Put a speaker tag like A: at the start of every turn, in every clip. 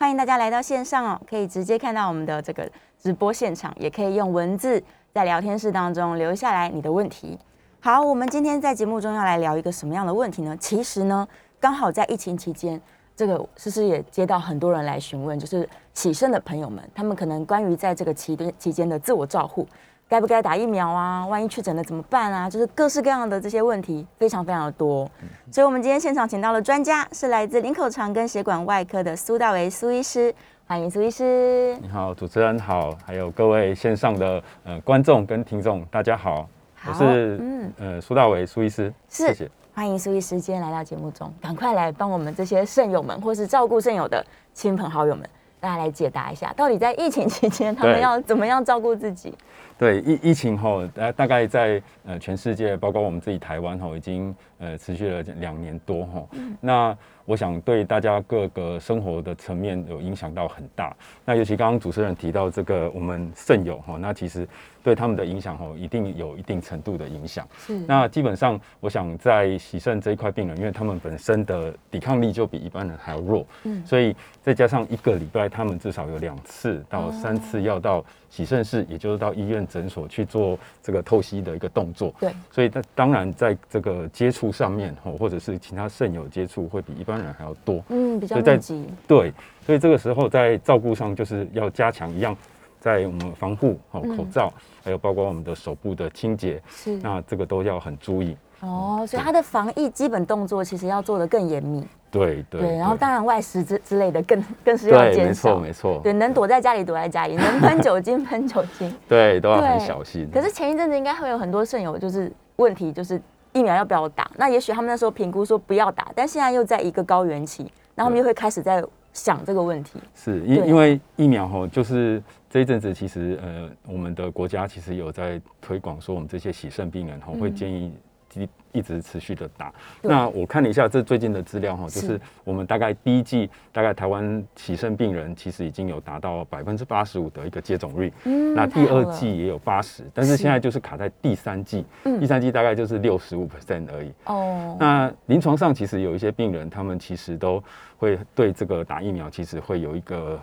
A: 欢迎大家来到线上哦，可以直接看到我们的这个直播现场，也可以用文字在聊天室当中留下来你的问题。好，我们今天在节目中要来聊一个什么样的问题呢？其实呢，刚好在疫情期间。这个诗诗也接到很多人来询问，就是起身的朋友们，他们可能关于在这个期间期间的自我照护，该不该打疫苗啊？万一确诊了怎么办啊？就是各式各样的这些问题，非常非常的多。所以，我们今天现场请到了专家，是来自林口长跟血管外科的苏大为苏医师，欢迎苏医师。
B: 你好，主持人好，还有各位线上的呃观众跟听众，大家好，我是嗯呃苏大为苏医师，
A: 谢谢。欢迎苏医师今天来到节目中，赶快来帮我们这些肾友们，或是照顾肾友的亲朋好友们，大家来解答一下，到底在疫情期间他们要怎么样照顾自己？
B: 对疫疫情吼，大大概在呃全世界，包括我们自己台湾吼，已经呃持续了两年多吼。那我想对大家各个生活的层面有影响到很大。那尤其刚刚主持人提到这个我们肾友哈，那其实。对他们的影响哈，一定有一定程度的影响。是，那基本上，我想在洗肾这一块病人，因为他们本身的抵抗力就比一般人还要弱，嗯，所以再加上一个礼拜，他们至少有两次到三次要到洗肾室，也就是到医院诊所去做这个透析的一个动作。
A: 对，
B: 所以他当然在这个接触上面哈，或者是其他肾友接触，会比一般人还要多。
A: 嗯，比较密集。
B: 对，所以这个时候在照顾上就是要加强一样。在我们防护好口罩，还有包括我们的手部的清洁，是那这个都要很注意
A: 哦。所以它的防疫基本动作其实要做的更严密。
B: 对对。
A: 然后当然外食之之类的更更是要减
B: 少。没错没错。
A: 对，能躲在家里躲在家里，能喷酒精喷酒精。
B: 对，都要很小心。
A: 可是前一阵子应该会有很多肾友就是问题，就是疫苗要不要打？那也许他们那时候评估说不要打，但现在又在一个高原期，然后他们又会开始在想这个问题。
B: 是因因为疫苗吼就是。这一阵子，其实呃，我们的国家其实有在推广，说我们这些洗肾病人吼，会建议一一直持续的打。那我看了一下这最近的资料哈，就是我们大概第一季，大概台湾起肾病人其实已经有达到百分之八十五的一个接种率。嗯，那第二季也有八十，但是现在就是卡在第三季，第三季大概就是六十五 percent 而已。哦，那临床上其实有一些病人，他们其实都会对这个打疫苗，其实会有一个。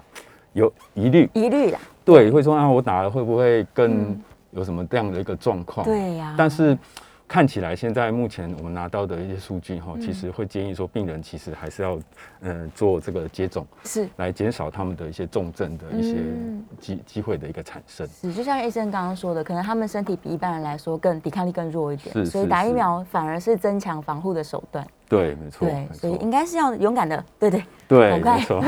B: 有疑虑，
A: 疑虑啦，
B: 对，会说啊，我打了会不会更有什么这样的一个状况？
A: 对呀，
B: 但是看起来现在目前我们拿到的一些数据哈，其实会建议说，病人其实还是要嗯做这个接种，
A: 是
B: 来减少他们的一些重症的一些机机会的一个产生。
A: 是，就像医生刚刚说的，可能他们身体比一般人来说更抵抗力更弱一点，所以打疫苗反而是增强防护的手段。
B: 对，没错，
A: 对，所以应该是要勇敢的，对对
B: 对，没错。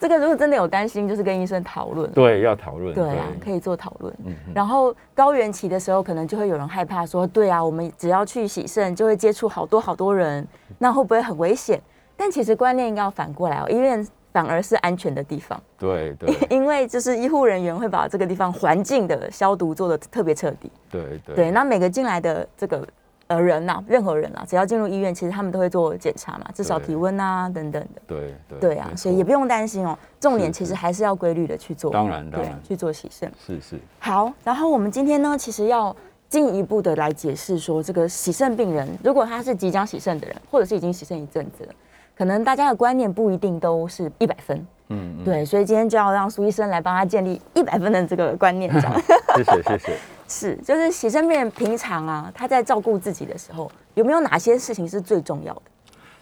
A: 这个如果真的有担心，就是跟医生讨论。
B: 对，要讨论。
A: 对啊，可以做讨论。嗯。然后高原期的时候，可能就会有人害怕说：“对啊，我们只要去洗肾，就会接触好多好多人，那会不会很危险？”但其实观念应该要反过来哦，医院反而是安全的地方。
B: 对对。
A: 因为就是医护人员会把这个地方环境的消毒做的特别彻底。
B: 对对。
A: 对，那每个进来的这个。呃，人呐，任何人呐，只要进入医院，其实他们都会做检查嘛，至少体温啊等等的。
B: 对
A: 对对啊，所以也不用担心哦。重点其实还是要规律的去做，
B: 当然当然
A: 去做洗肾。
B: 是是。
A: 好，然后我们今天呢，其实要进一步的来解释说，这个洗肾病人，如果他是即将洗肾的人，或者是已经洗肾一阵子了，可能大家的观念不一定都是一百分。嗯。对，所以今天就要让苏医生来帮他建立一百分的这个观念。
B: 谢谢 谢谢。
A: 是，就是洗肾病人平常啊，他在照顾自己的时候，有没有哪些事情是最重要的？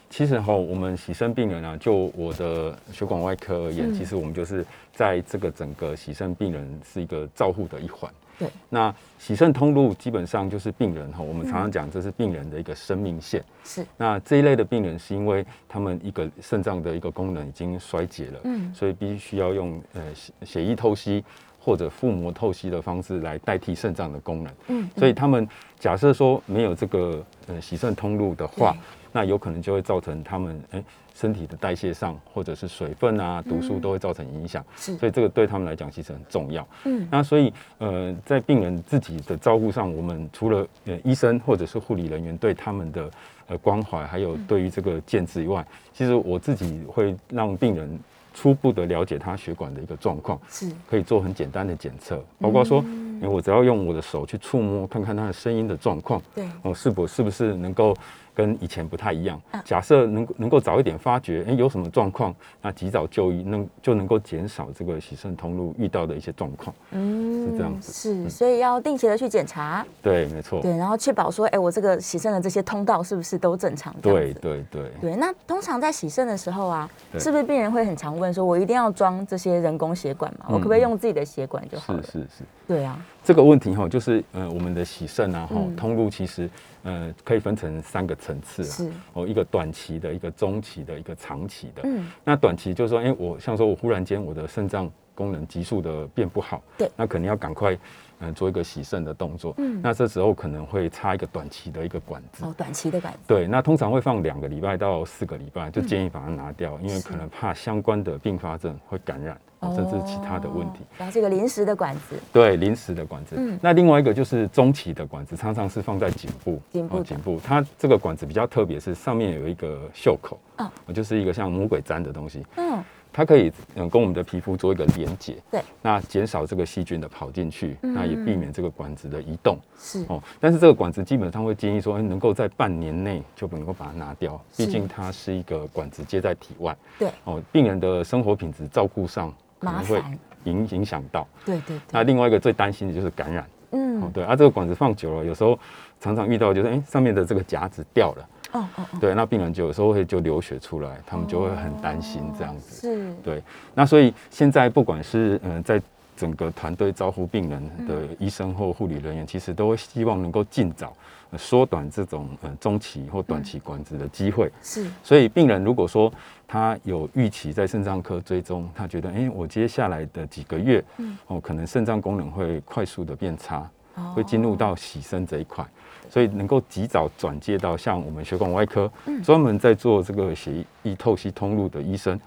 B: 其实哈，我们洗肾病人啊，就我的血管外科而言，其实我们就是在这个整个洗肾病人是一个照护的一环。
A: 对，
B: 那洗肾通路基本上就是病人哈，我们常常讲这是病人的一个生命线。
A: 是，
B: 那这一类的病人是因为他们一个肾脏的一个功能已经衰竭了，嗯，所以必须要用呃血血液透析。或者腹膜透析的方式来代替肾脏的功能，嗯，所以他们假设说没有这个呃洗肾通路的话，那有可能就会造成他们哎身体的代谢上，或者是水分啊、毒素都会造成影响。
A: 是
B: 所以这个对他们来讲其实很重要。
A: 嗯
B: 那所以呃，在病人自己的照顾上，我们除了呃医生或者是护理人员对他们的呃关怀，还有对于这个建制以外，其实我自己会让病人初步的了解他血管的一个状况，
A: 是。
B: 可以做很简单的检测，包括说，嗯。我只要用我的手去触摸，看看他的声音的状况，
A: 对。
B: 哦，是否是不是能够跟以前不太一样
A: 嗯？
B: 假设能能够早一点发觉，哎、有什么状况，那及早就医，能就能够减少这个洗肾通路遇到的一些状况。
A: 嗯
B: 是这样子
A: 是，所以要定期的去检查，
B: 对，没错，
A: 对，然后确保说，哎，我这个洗肾的这些通道是不是都正常？
B: 对对对
A: 对，那通常在洗肾的时候啊，是不是病人会很常问说，我一定要装这些人工血管吗？我可不
B: 嗯
A: 可以用自己的血管就好了？
B: 是是是。
A: 对啊，
B: 这个问题哈，就是呃，我们的洗肾啊，哈、
A: 嗯。
B: 通路其实呃可以分成三个层次啊，
A: 是。
B: 哦，一个短期的，一个中期的，一个长期的。
A: 嗯，
B: 那短期就是说，哎、我像说我忽然间我的肾脏功能急速的变不好，
A: 对
B: 那肯定要赶快嗯、呃做一个洗肾的动作。
A: 嗯
B: 那这时候可能会插一个短期的一个管子。
A: 哦，短期的管子，
B: 对，那通常会放两个礼拜到四个礼拜，就建议把它拿掉，因为可能怕相关的并发症会感染，哦、甚至其他的问题。
A: 哦，然后这个临时的管子，
B: 对，临时的管子。
A: 嗯
B: 那另外一个就是中期的管子，常常是放在颈部。
A: 颈部
B: 哦颈部，它这个管子比较特别，是上面有一个袖口。
A: 哦
B: 哦，就是一个像魔鬼毡的东西，
A: 嗯，
B: 它可以嗯跟我们的皮肤做一个连接。
A: 对，
B: 那减少这个细菌的跑进去，
A: 嗯
B: 那也避免这个管子的移动。
A: 是，
B: 哦，但是这个管子基本上会建议说，哎能够在半年内就能够把它拿掉，毕竟它是一个管子接在体外。
A: 对，
B: 哦，病人的生活品质照顾上可能会，影影响到。
A: 对对
B: 那，另外一个最担心的就是感染。哦
A: 嗯，，
B: 对啊，这个管子放久了，有时候常常遇到就是，哎、上面的这个夹子掉了，
A: 哦哦哦，
B: 对，那病人就有时候会就流血出来，他们就会很担心这样子。
A: 是，
B: 对，那所以现在不管是嗯、呃在整个团队招呼病人的医生或护理人员，其实都会希望能够尽早呃缩短这种呃中期或短期管制的机会。
A: 是，
B: 所以病人如果说他有预期在肾脏科追踪，他觉得，哎、我接下来的几个月，
A: 嗯。
B: 哦，可能肾脏功能会快速的变差，
A: 哦。
B: 会进入到洗肾这一块，所以能够及早转介到像我们血管外科
A: 嗯
B: 专门在做这个血液透析通路的医生，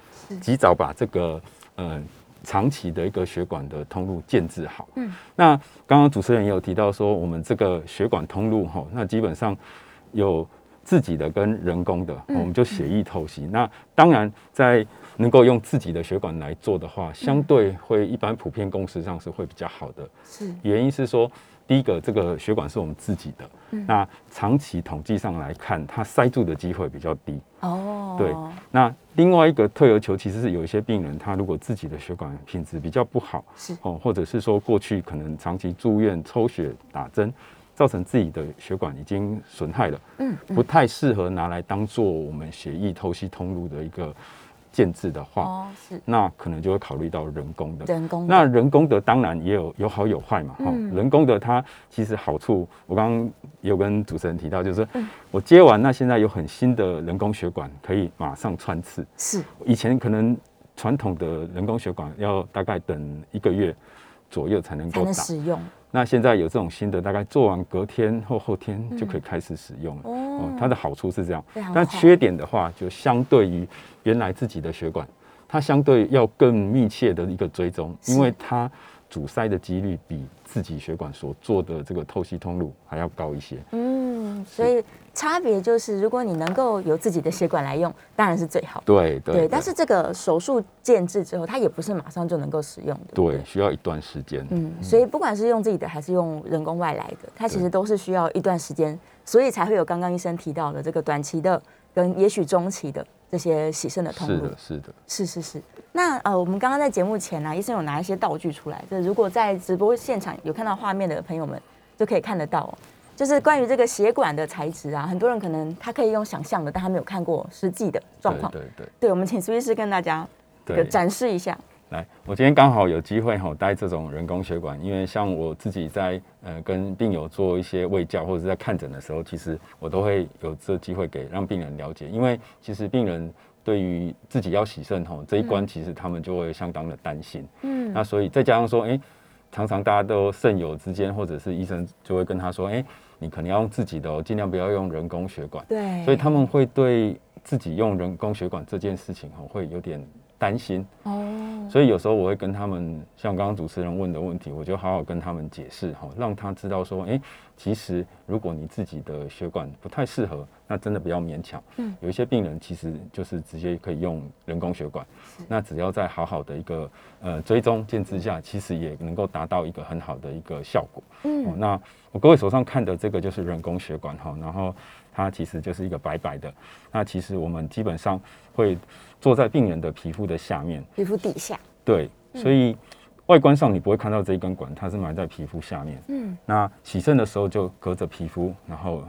B: 及早把这个呃长期的一个血管的通路建制好。
A: 嗯，
B: 那刚刚主持人也有提到说，我们这个血管通路哈，那基本上有自己的跟人工的，
A: 嗯
B: 我们就血液透析。那当然在能够用自己的血管来做的话，相对会一般普遍公司上是会比较好的。
A: 是，
B: 原因是说，第一个这个血管是我们自己的，
A: 嗯。
B: 那长期统计上来看，它塞住的机会比较低。
A: 哦，
B: 对。那另外一个退而求其次是有一些病人，他如果自己的血管品质比较不好，
A: 是。
B: 哦，或者是说过去可能长期住院抽血打针，造成自己的血管已经损害了，
A: 嗯，嗯。
B: 不太适合拿来当做我们血液透析通路的一个建制的话，
A: 哦，是。
B: 那可能就会考虑到人工的。
A: 人工的，
B: 那人工的当然也有有好有坏嘛，哈、
A: 嗯
B: 人工的它其实好处，我刚刚有跟主持人提到，就是
A: 嗯。
B: 我接完，那现在有很新的人工血管可以马上穿刺，
A: 是，
B: 以前可能传统的人工血管要大概等一个月左右才能
A: 才
B: 够
A: 使用，
B: 那现在有这种新的，大概做完隔天或后天就可以开始使用了。
A: 哦
B: 哦，它的好处是这样但缺点的话，就相对于原来自己的血管，它相对要更密切的一个追踪，因为它阻塞的几率比自己血管所做的这个透析通路还要高一些。
A: 嗯，所以差别就是，如果你能够有自己的血管来用，当然是最好。
B: 对对
A: 对，但是这个手术建制之后，它也不是马上就能够使用的。
B: 对需要一段时间。
A: 嗯，所以不管是用自己的还是用人工外来的，它其实都是需要一段时间，所以才会有刚刚医生提到的这个短期的跟也许中期的这些洗肾的通路
B: 是的，。是的。
A: 是是是。那呃，我们刚刚在节目前呢、医生有拿一些道具出来，这如果在直播现场有看到画面的朋友们就可以看得到、哦，就是关于这个血管的材质啊，很多人可能他可以用想象的，但他没有看过实际的状况。
B: 对对对。
A: 对，我们请苏医师跟大家这个展示一下。
B: 来，我今天刚好有机会哈带这种人工血管，因为像我自己在呃跟病友做一些卫教或者是在看诊的时候，其实我都会有这机会给让病人了解，因为其实病人对于自己要洗肾吼这一关，其实他们就会相当的担心。
A: 嗯
B: 那所以再加上说，哎、常常大家都肾友之间或者是医生就会跟他说，哎、你可能要用自己的哦，尽量不要用人工血管。
A: 对，
B: 所以他们会对自己用人工血管这件事情吼，会有点担心。
A: 哦，
B: 所以有时候我会跟他们，像刚刚主持人问的问题，我就好好跟他们解释哈，让他知道说，哎、其实如果你自己的血管不太适合，那真的不要勉强。
A: 嗯，
B: 有一些病人其实就是直接可以用人工血管，那只要在好好的一个呃追踪建制下，其实也能够达到一个很好的一个效果。哦，
A: 嗯，
B: 那我各位手上看的这个就是人工血管哈，然后它其实就是一个白白的。那其实我们基本上会坐在病人的皮肤的下面，
A: 皮肤底下，
B: 对，所以外观上你不会看到这一根管，它是埋在皮肤下面。
A: 嗯，
B: 那洗肾的时候就隔着皮肤，然后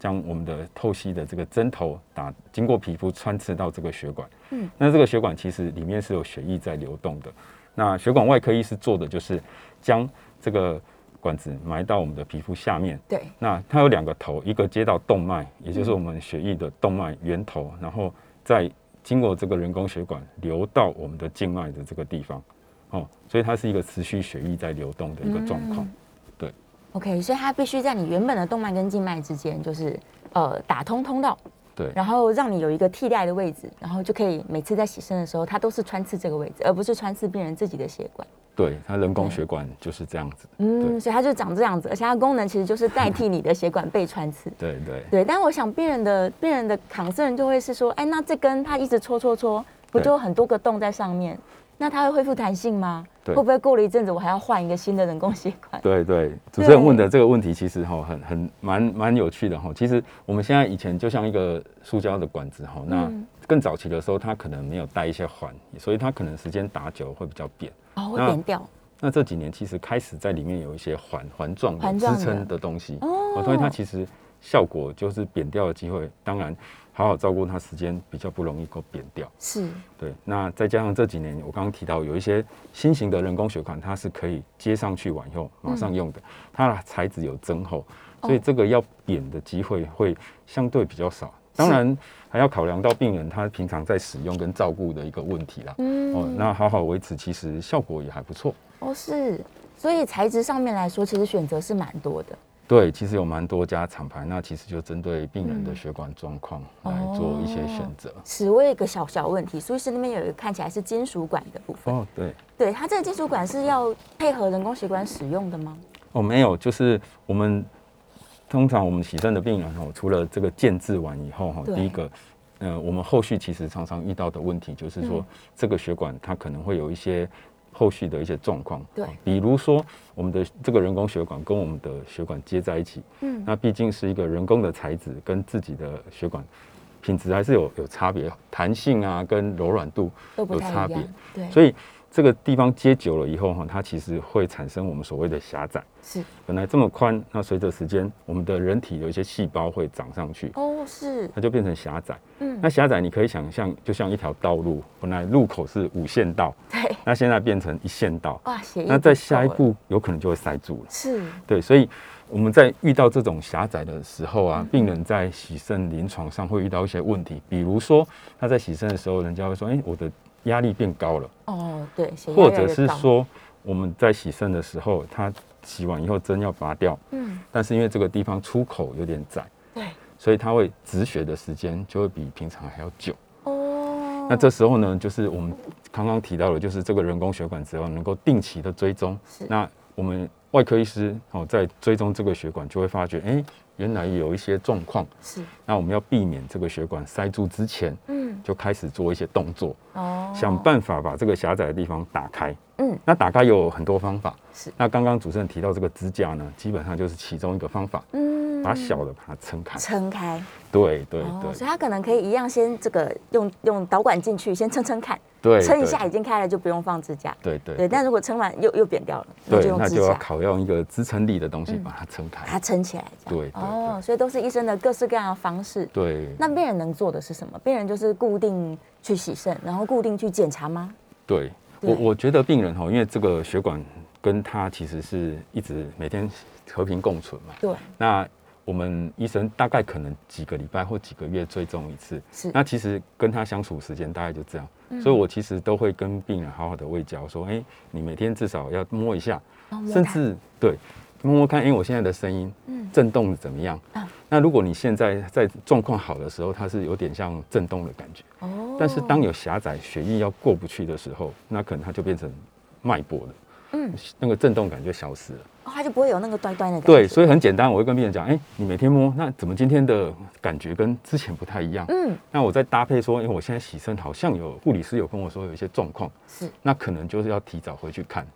B: 将我们的透析的这个针头打经过皮肤穿刺到这个血管。
A: 嗯，
B: 那这个血管其实里面是有血液在流动的。那血管外科医师做的就是将这个管子埋到我们的皮肤下面。
A: 对，
B: 那它有两个头，一个接到动脉，也就是我们血液的动脉源头，然后再经过这个人工血管流到我们的静脉的这个地方。哦，所以它是一个持续血液在流动的一个状况。
A: 对 OK，所以它必须在你原本的动脉跟静脉之间，就是呃打通通道，
B: 对
A: 然后让你有一个替代的位置，然后就可以每次在洗肾的时候，它都是穿刺这个位置，而不是穿刺病人自己的血管。
B: 对，它人工血管就是这样子。
A: 嗯，所以它就长这样子，而且它功能其实就是代替你的血管被穿刺。
B: 对对
A: 对，但我想病人的病人的 concern 就会是说，哎，那这根它一直戳戳戳，不就很多个洞在上面？那它会恢复弹性吗？
B: 对
A: 会不会过了一阵子我还要换一个新的人工血管？
B: 对对，主持人问的这个问题其实哈很很蛮蛮有趣的哈。其实我们现在以前就像一个塑胶的管子哈，那
A: 嗯
B: 更早期的时候它可能没有带一些环，所以它可能时间打久会比较扁。
A: 哦，会扁掉。
B: 那这几年其实开始在里面有一些环环状支撑的东西，
A: 哦
B: 哦，所以它其实效果就是扁掉的机会，当然好好照顾它，时间比较不容易够扁掉。
A: 是，
B: 对，那再加上这几年我刚刚提到有一些新型的人工血管，它是可以接上去完以后马上用的，它的材质有增厚，所以这个要扁的机会会相对比较少。当然还要考量到病人他平常在使用跟照顾的一个问题啦。
A: 嗯
B: 哦，那好好维持，其实效果也还不错。
A: 哦是，所以材质上面来说，其实选择是蛮多的。
B: 对，其实有蛮多家厂牌，那其实就针对病人
A: 嗯。
B: 的血管状况来做一些选择。
A: 是，我有一个小小问题，苏医师那边有一个看起来是金属管的部分，
B: 哦，对，
A: 对，它这个金属管是要配合人工血管使用的吗？
B: 哦，没有，就是我们通常我们洗肾的病人哦，除了这个建制完以后哈，第一个，呃，我们后续其实常常遇到的问题就是说，
A: 嗯。
B: 这个血管它可能会有一些后续的一些状况，
A: 对。
B: 哦比如说我们的这个人工血管跟我们的血管接在一起，
A: 嗯，
B: 那毕竟是一个人工的材质，跟自己的血管品质还是有有差别，弹性啊跟柔软度
A: 都
B: 有差别。
A: 对，
B: 所以这个地方接久了以后哈，它其实会产生我们所谓的狭窄。
A: 是。
B: 本来这么宽，那随着时间，我们的人体有一些细胞会长上去，
A: 哦是，
B: 它就变成狭窄。
A: 嗯。
B: 那狭窄你可以想象，就像一条道路，本来路口是五线道，
A: 对，
B: 那现在变成一线道，
A: 哇，
B: 那在下一步有可能就会塞住了。
A: 是。
B: 对，所以我们在遇到这种狭窄的时候啊，病人在洗肾临床上会遇到一些问题，比如说他在洗肾的时候，人家会说，哎、我的压力变高了，
A: 哦，对，血压
B: 或者是说我们在洗肾的时候，它洗完以后针要拔掉，
A: 嗯，
B: 但是因为这个地方出口有点窄，
A: 对，
B: 所以它会止血的时间就会比平常还要久。
A: 哦，
B: 那这时候呢，就是我们刚刚提到的，就是这个人工血管只要能够定期的追踪
A: 是，
B: 那我们外科医师哦在追踪这个血管，就会发觉，哎、原来有一些状况，
A: 是，
B: 那我们要避免这个血管塞住之前，
A: 嗯，
B: 就开始做一些动作，
A: 哦，
B: 想办法把这个狭窄的地方打开。
A: 嗯，
B: 那打开有很多方法，
A: 是。
B: 那刚刚主持人提到这个支架呢，基本上就是其中一个方法，
A: 嗯
B: 把小的把它撑开。
A: 撑开，
B: 对对
A: 哦，
B: 对
A: 所以它可能可以一样先这个用用导管进去，先撑撑看，
B: 对，
A: 撑一下已经开了就不用放支架，
B: 对对
A: 对，但如果撑完又又扁掉了，那就
B: 对，那就要
A: 架
B: 考用一个支撑力的东西
A: 嗯
B: 把它撑开。
A: 把它撑起来，这样
B: 对对
A: 哦，所以都是医生的各式各样的方式。
B: 对
A: 那病人能做的是什么？病人就是固定去洗肾，然后固定去检查吗？
B: 对，
A: 对
B: 我我觉得病人哈，因为这个血管跟他其实是一直每天和平共存嘛。
A: 对，
B: 那我们医生大概可能几个礼拜或几个月追踪一次，
A: 是。
B: 那其实跟他相处时间大概就这样，
A: 嗯。
B: 所以我其实都会跟病人好好的喂教，说，哎、你每天至少要摸一下，
A: 哦
B: 甚至对摸摸看，因为，我现在的声音，嗯，震动怎么样？啊，那如果你现在在状况好的时候，它是有点像震动的感觉，哦，但是当有狭窄、血液要过不去的时候，那可能它就变成脉搏了。嗯，那个震动感就消失了，
A: 它就不会有那个端端的感觉。
B: 对，所以很简单，我会跟病人讲，哎，你每天摸，那怎么今天的感觉跟之前不太一样？嗯，那我再搭配说，因为我现在洗身好像有护理师有跟我说有一些状况，是，那可能就是要提早回去看，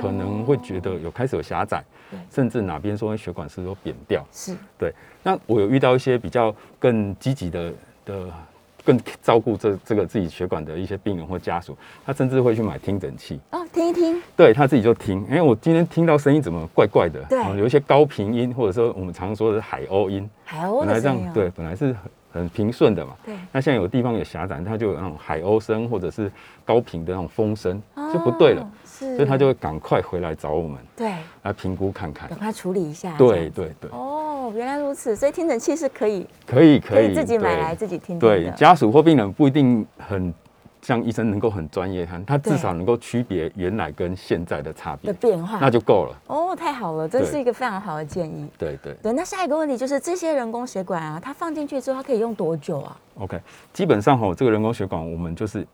B: 可能会觉得有开始有狭窄，甚至哪边说血管是有扁掉，
A: 是
B: 对。那我有遇到一些比较更积极的的。更照顾这这个自己血管的一些病人或家属，他甚至会去买听诊器
A: 哦，听一听，
B: 对他自己就听。哎，我今天听到声音怎么怪怪的？
A: 对，
B: 有一些高频音，或者说我们常说的海鸥音，
A: 海鸥
B: 本来这样，对，本来是很很平顺的嘛。
A: 对，
B: 那现在有地方有狭窄，它就有那种海鸥声，或者是高频的那种风声，就不对了。
A: 是，
B: 所以他就会赶快回来找我们，
A: 对，
B: 来评估看看，
A: 赶快处理一下。
B: 对对对。
A: 原来如此，所以听诊器是可以，
B: 可以可以
A: 自己买来自己听。
B: 对，家属或病人不一定很像医生能够很专业，他他至少能够区别原来跟现在的差别
A: 的变化，
B: 那就够了。
A: 哦，太好了，这是一个非常好的建议。
B: 对对
A: 对，那下一个问题就是这些人工血管啊，它放进去之后，它可以用多久啊
B: ？OK，基本上哈，这个人工血管我们就是。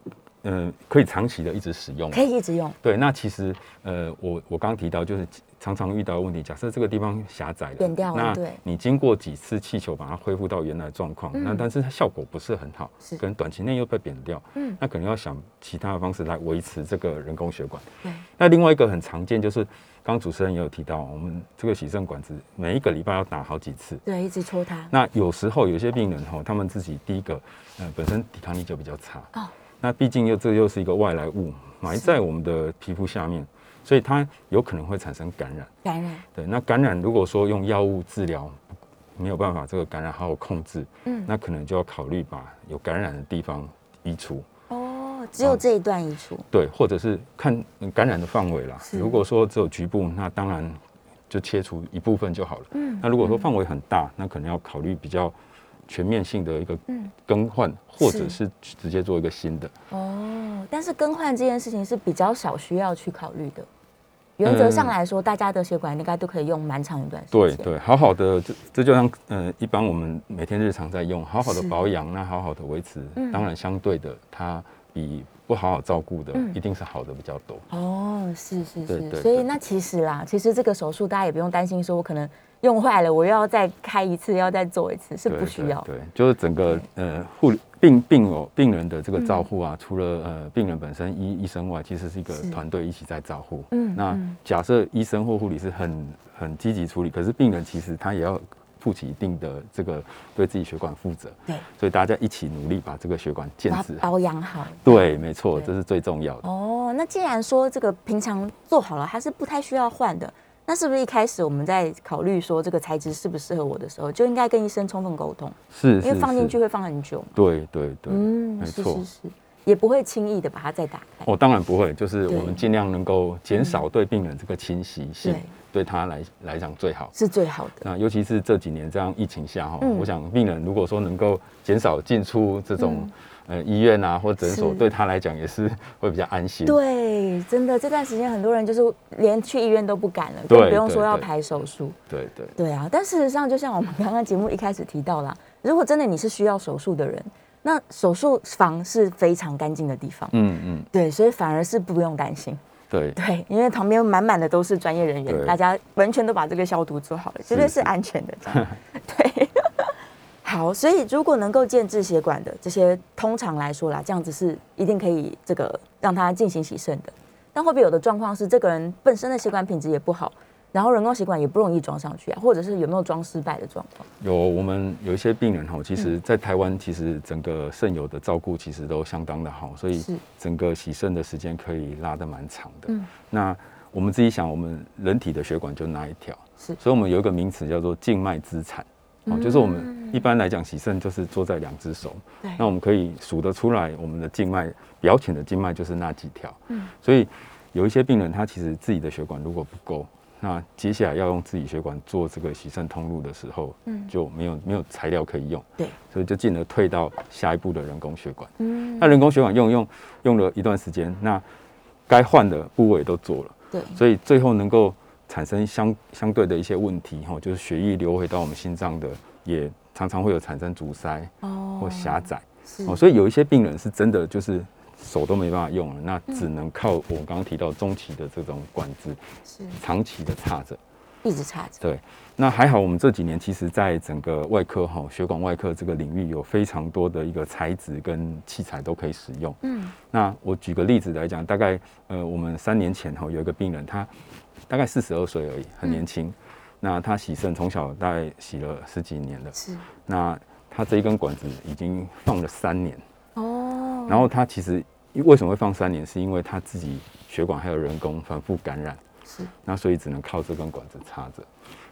B: 嗯，可以长期的一直使用，
A: 可以一直用。
B: 对，那其实呃，我我刚刚提到就是常常遇到问题，假设这个地方狭窄了，
A: 扁掉了，
B: 那你经过几次气球把它恢复到原来状况，那但是它效果不是很好，
A: 是，
B: 可能短期内又被扁掉，嗯，那可能要想其他的方式来维持这个人工血管。
A: 对，
B: 那另外一个很常见就是，刚刚主持人也有提到，我们这个洗肾管子每一个礼拜要打好几次，
A: 对，一直戳它。
B: 那有时候有些病人哈，他们自己第一个呃本身抵抗力就比较差。哦。那毕竟又这又是一个外来物埋在我们的皮肤下面，所以它有可能会产生感染。
A: 感染
B: 对，那感染如果说用药物治疗没有办法这个感染好好控制，嗯，那可能就要考虑把有感染的地方移除。
A: 哦，只有这一段移除。
B: 对，或者是看感染的范围啦。如果说只有局部，那当然就切除一部分就好了。嗯，那如果说范围很大，那可能要考虑比较。全面性的一个更换，或者是直接做一个新的
A: 哦。但是更换这件事情是比较少需要去考虑的。原则上来说，大家的血管应该都可以用蛮长一段时间。
B: 对对，好好的，这这就像呃，一般我们每天日常在用，好好的保养，那好好的维持，当然相对的，它比不好好照顾的，一定是好的比较多。
A: 哦，是是是，所以那其实啦，其实这个手术大家也不用担心，说我可能。用坏了，我又要再开一次，要再做一次，是不需要。
B: 对，就是整个呃护病病友病人的这个照护啊，除了呃病人本身医医生外，其实是一个团队一起在照护。嗯，那假设医生或护理是很很积极处理，可是病人其实他也要负起一定的这个对自己血管负责。
A: 对，
B: 所以大家一起努力把这个血管建制
A: 保养好。
B: 对，没错，这是最重要的。
A: 哦，那既然说这个平常做好了，它是不太需要换的。那是不是一开始我们在考虑说这个材质适不适合我的时候，就应该跟医生充分沟通？
B: 是，
A: 因为放进去会放很久。
B: 对对对，嗯，没错，
A: 是是是，也不会轻易的把它再打开。
B: 哦，当然不会，就是我们尽量能够减少对病人这个侵袭性，对他来来讲最好，
A: 是最好的。
B: 那尤其是这几年这样疫情下哈，我想病人如果说能够减少进出这种。呃，医院啊，或诊所对他来讲也是会比较安心。
A: 对，真的这段时间很多人就是连去医院都不敢了，更不用说要排手术。
B: 对对
A: 对啊！但事实上，就像我们刚刚节目一开始提到啦，如果真的你是需要手术的人，那手术房是非常干净的地方。嗯嗯。对，所以反而是不用担心。
B: 对
A: 对，因为旁边满满的都是专业人员，大家完全都把这个消毒做好了，绝对是安全的。对。好，所以如果能够建制血管的这些，通常来说啦，这样子是一定可以这个让他进行洗肾的。但会不会有的状况是，这个人本身的血管品质也不好，然后人工血管也不容易装上去啊？或者是有没有装失败的状况？
B: 有，我们有一些病人哈，其实在台湾其实整个肾友的照顾其实都相当的好，所以整个洗肾的时间可以拉得蛮长的。嗯，那我们自己想，我们人体的血管就那一条，
A: 是，
B: 所以我们有一个名词叫做静脉资产。哦，就是我们一般来讲洗肾就是坐在两只手，那我们可以数得出来，我们的静脉表浅的静脉就是那几条。嗯，所以有一些病人他其实自己的血管如果不够，那接下来要用自己血管做这个洗肾通路的时候，嗯，就没有没有材料可以用。
A: 对，
B: 所以就进而退到下一步的人工血管。嗯，那人工血管用用用了一段时间，那该换的部位都做了。
A: 对，
B: 所以最后能够。产生相相对的一些问题哈，就是血液流回到我们心脏的，也常常会有产生阻塞哦或狭窄哦，所以有一些病人是真的就是手都没办法用了，那只能靠我刚刚提到中期的这种管子，是长期的插着。
A: 一直插着。
B: 对，那还好，我们这几年其实在整个外科哈血管外科这个领域有非常多的一个材质跟器材都可以使用。嗯，那我举个例子来讲，大概呃，我们三年前哈有一个病人，他大概四十二岁而已，很年轻。那他洗肾从小大概洗了十几年了。是。那他这一根管子已经放了三年。哦。然后他其实为什么会放三年？是因为他自己血管还有人工反复感染。是那所以只能靠这根管子插着。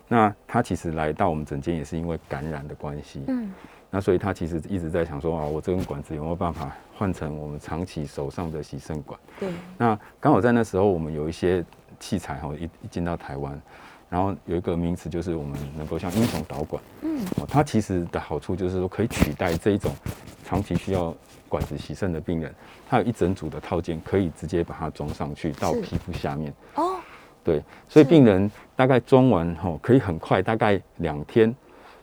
B: 那他其实来到我们诊间也是因为感染的关系。嗯。那所以他其实一直在想说啊，我这根管子有没有办法换成我们长期手上的洗肾管？对。那刚好在那时候，我们有一些器材哈，一一进到台湾，然后有一个名词就是我们能够像英雄导管。嗯。哦，它其实的好处就是说可以取代这一种长期需要管子洗肾的病人，它有一整组的套件可以直接把它装上去到皮肤下面。哦。对，所以病人大概装完后，可以很快，大概两天、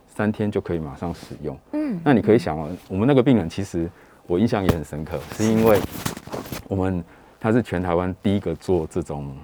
B: 三天就可以马上使用。嗯，那你可以想哦，我们那个病人其实我印象也很深刻，是因为我们他是全台湾第一个做这种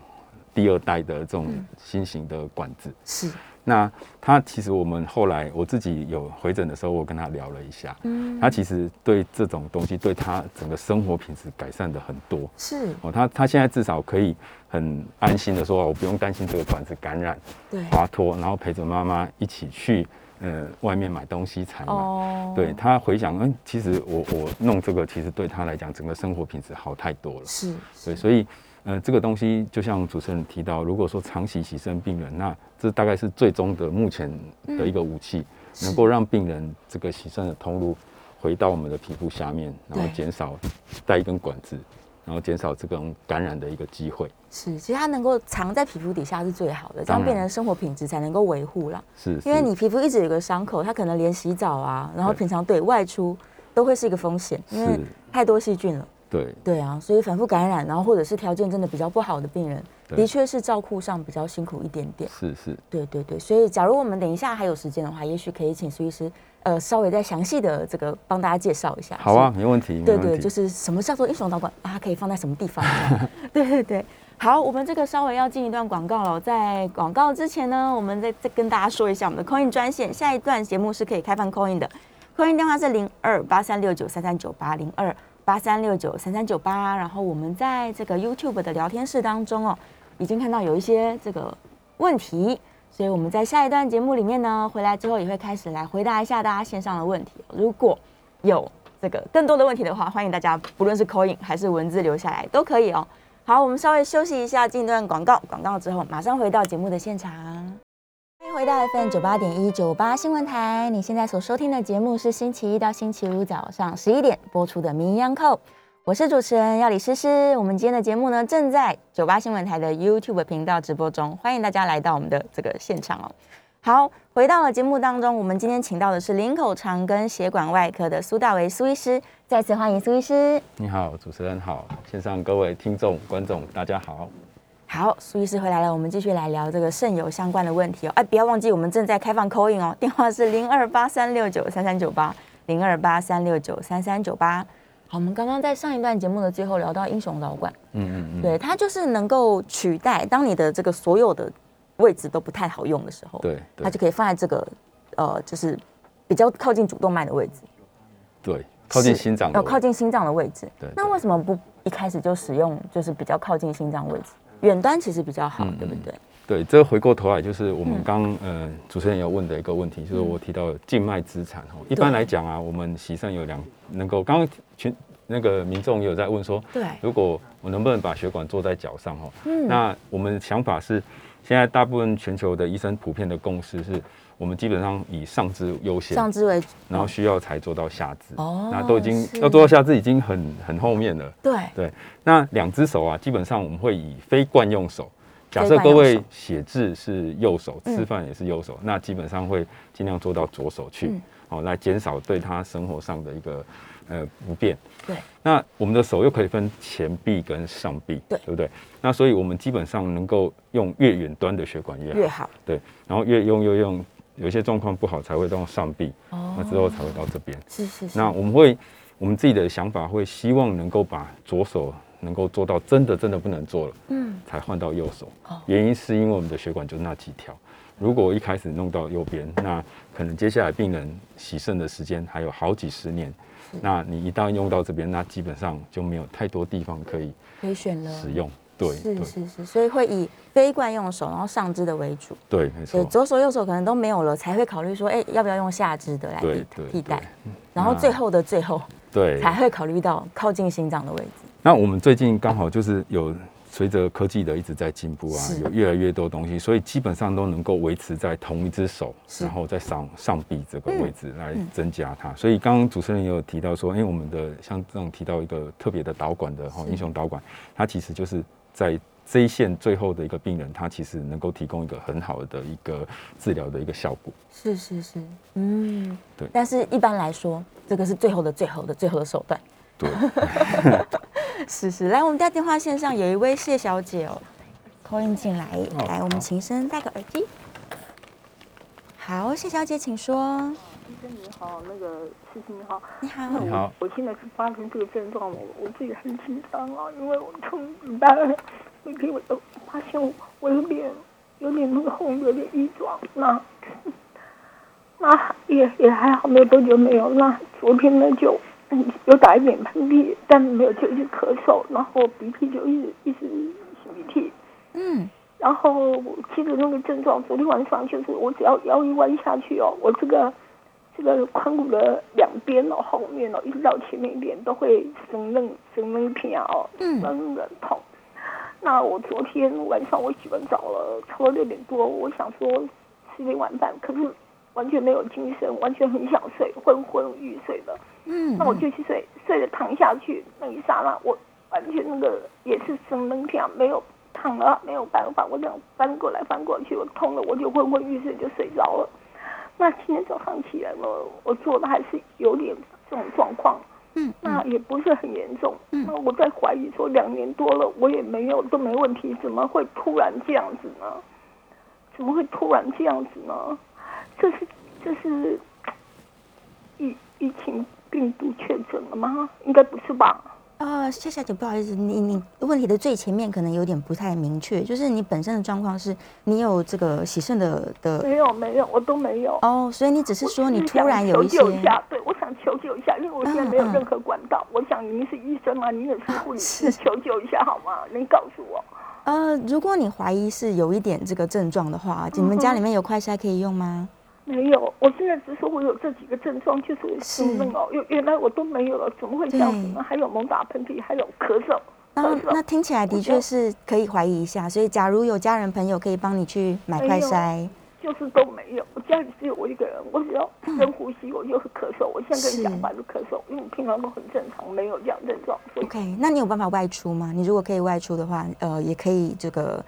B: 第二代的这种新型的管子。是。那他其实我们后来我自己有回诊的时候，我跟他聊了一下，嗯，他其实对这种东西对他整个生活品质改善的很多，是。哦，他他现在至少可以很安心的说，我不用担心这个管子感染、对。滑脱，然后陪着妈妈一起去呃外面买东西采买，对他回想，嗯，其实我我弄这个其实对他来讲，整个生活品质好太多了，是，对，所以。呃，这个东西就像主持人提到，如果说长期洗肾病人，那这大概是最终的目前的一个武器，能够让病人这个洗肾的通路回到我们的皮肤下面，然后减少带一根管子，然后减少这种感染的一个机会。
A: 是，其实它能够藏在皮肤底下是最好的，这样病人生活品质才能够维护啦。是，因为你皮肤一直有个伤口，它可能连洗澡啊，然后平常对外出都会是一个风险，因为太多细菌了。
B: 对
A: 对啊，所以反复感染，然后或者是条件真的比较不好的病人，的确是照顾上比较辛苦一点点。
B: 是是，
A: 对对对，所以假如我们等一下还有时间的话，也许可以请苏医师，呃，稍微再详细的这个帮大家介绍一下。
B: 好啊，没问题。
A: 对对，就是什么叫做英雄导管，啊可以放在什么地方？对对对，好，我们这个稍微要进一段广告了，在广告之前呢，我们再再跟大家说一下我们的 Coin 专线，下一段节目是可以开放 Coin 的，Coin 电话是零二八三六九三三九八零二。八三六九三三九八，然后我们在这个 YouTube 的聊天室当中哦，已经看到有一些这个问题，所以我们在下一段节目里面呢，回来之后也会开始来回答一下大家线上的问题。如果有这个更多的问题的话，欢迎大家不论是口音还是文字留下来都可以哦。好，我们稍微休息一下，进一段广告，广告之后马上回到节目的现场。欢迎回到 FM 九八点一九八新闻台。你现在所收听的节目是星期一到星期五早上十一点播出的《名医扣》，我是主持人要李诗诗。我们今天的节目呢，正在九八新闻台的 YouTube 频道直播中，欢迎大家来到我们的这个现场哦。好，回到了节目当中，我们今天请到的是林口长跟血管外科的苏大为苏医师，再次欢迎苏医师。
B: 你好，主持人好，线上各位听众观众大家好。
A: 好，苏医师回来了，我们继续来聊这个肾油相关的问题哦。哎，不要忘记我们正在开放扣印哦，电话是零二八三六九三三九八零二八三六九三三九八。好，我们刚刚在上一段节目的最后聊到英雄导管，嗯嗯嗯，对，它就是能够取代当你的这个所有的位置都不太好用的时候，
B: 对，
A: 它就可以放在这个呃，就是比较靠近主动脉的位置，
B: 对，靠近心脏，
A: 要靠近心脏的位置。
B: 对，
A: 那为什么不一开始就使用就是比较靠近心脏位置？远端其实比较好，对不对？
B: 对，这回过头来就是我们刚呃主持人有问的一个问题，就是我提到静脉资产哦。一般来讲啊，我们洗肾有两能够，刚刚全那个民众也有在问说，
A: 对，
B: 如果我能不能把血管做在脚上哈？嗯，那我们想法是，现在大部分全球的医生普遍的共识是，我们基本上以上肢优先，
A: 上肢为主，
B: 然后需要才做到下肢。哦，那都已经要做到下肢已经很很后面了。
A: 对
B: 对。那两只手啊，基本上我们会以非惯用手。假设各位写字是右手，吃饭也是右手，那基本上会尽量做到左手去，哦，来减少对他生活上的一个呃不变。
A: 对。
B: 那我们的手又可以分前臂跟上臂，
A: 对，
B: 对不对？那所以我们基本上能够用越远端的血管越好，
A: 越好。
B: 对。然后越用越用，有些状况不好才会到上臂，哦，那之后才会到这边。
A: 是是是。
B: 那我们会，我们自己的想法会希望能够把左手能够做到真的真的不能做了，嗯，才换到右手。哦。原因是因为我们的血管就那几条。如果一开始弄到右边，那可能接下来病人洗肾的时间还有好几十年。那你一旦用到这边，那基本上就没有太多地方可以
A: 可以选了
B: 使用。对，
A: 是是是，所以会以非惯用手，然后上肢的为主。
B: 对，没错。
A: 左手右手可能都没有了，才会考虑说，哎，要不要用下肢的来替替代？然后最后的最后，
B: 对，
A: 才会考虑到靠近心脏的位置。
B: 那我们最近刚好就是有。随着科技的一直在进步啊，有越来越多东西，所以基本上都能够维持在同一只手，然后在上上臂这个位置来增加它。所以刚刚主持人也有提到说，因为我们的像这种提到一个特别的导管的哈英雄导管，它其实就是在这一线最后的一个病人，它其实能够提供一个很好的一个治疗的一个效果。
A: 是是是，嗯，
B: 对。
A: 但是一般来说，这个是最后的最后的最后的手段。
B: 对。
A: 是是，来，我们家电话线上有一位谢小姐哦，扣音进来，来，我们琴声戴个耳机。好，谢小姐，请说。
C: 医生你好，那个师兄你好，
A: 你好，
B: 你好。
C: 我现在是发生这个症状，我我自己很紧张啊，因为我从礼拜二那天我都发现我我有点有点那个红，有点异状，那 那也也还好，没有多久没有，那昨天呢就。有打一点喷嚏，但没有就一直咳嗽，然后鼻涕就一直一直擤鼻涕。嗯，然后我记得那个症状，昨天晚上就是我只要腰一弯下去哦，我这个这个髋骨的两边哦，后面哦，一直到前面一点都会生冷生冷片哦，嗯，生冷痛。那我昨天晚上我洗完澡了，差不多六点多，我想说吃点晚饭，可是完全没有精神，完全很想睡，昏昏欲睡的。嗯，那我就去睡，睡着躺下去那一刹那，我完全那个也是生冷跳，没有躺了，没有办法，我这样翻过来翻过去，我痛了，我就昏昏欲睡就睡着了。那今天早上起来了，我做的还是有点这种状况，嗯，那也不是很严重。嗯，那我在怀疑说两年多了，我也没有都没问题，怎么会突然这样子呢？怎么会突然这样子呢？这是这是疫疫情。病毒确诊了吗？应该不是吧？
A: 呃，夏小姐，不好意思，你你问题的最前面可能有点不太明确，就是你本身的状况是，你有这个洗肾的的？
C: 没有没有，我都没有。
A: 哦，所以你只是说你突然有一些？
C: 对，我想求救一下，因为我现在没有任何管道。我想您是医生嘛？您也是护理师，求救一下好吗？您告诉我。
A: 呃，如果你怀疑是有一点这个症状的话，你们家里面有快筛可以用吗？
C: 没有，我现在只说我有这几个症状，就是心闷哦，原原来我都没有了，怎么会这样子呢？还有猛打喷嚏，还有咳嗽。
A: 那那听起来的确是可以怀疑一下，所以假如有家人朋友可以帮你去买快筛，
C: 就是都没有，我家里只有我一个人，我只要深呼吸，我就是咳嗽。我现在跟你讲话就咳嗽，因为我平常都很正常，没有这样症状。
A: OK，那你有办法外出吗？你如果可以外出的话，呃，也可以这个。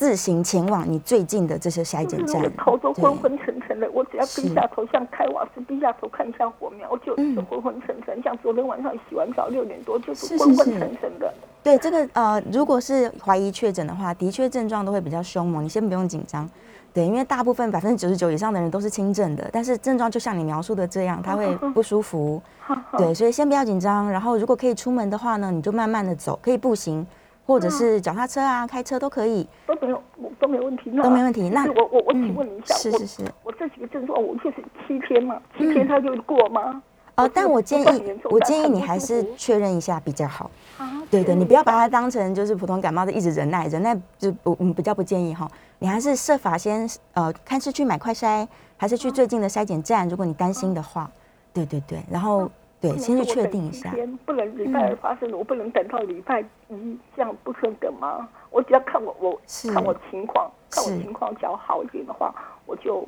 A: 自行前往你最近的这些筛检站，
C: 头都昏昏沉沉的。我只要低下头，像开瓦斯，低下头看一下火苗，就就昏昏沉沉。像昨天晚上洗完澡六点多，就是昏昏沉沉的。
A: 对这个呃，如果是怀疑确诊的话，的确症状都会比较凶猛。你先不用紧张，对，因为大部分百分之九十九以上的人都是轻症的，但是症状就像你描述的这样，他会不舒服。对，所以先不要紧张。然后如果可以出门的话呢，你就慢慢的走，可以步行。或者是脚踏车啊，开车都可以，
C: 都没有，都没问题，
A: 都没问题。那
C: 我我我请问一下，
A: 是是是，
C: 我这几个症状，我就是七天嘛，七天它就过吗？
A: 哦，但我建议，我建议你还是确认一下比较好。啊，对对，你不要把它当成就是普通感冒的一直忍耐，忍耐就不，嗯，比较不建议哈。你还是设法先呃，看是去买快筛，还是去最近的筛检站，如果你担心的话，对对对，然后。对，先去确定一下。
C: 不能礼拜二发生的，我不能等到礼拜一，这样不能等吗？我只要看我，我看我情况，看我情况较好一点的话，我就。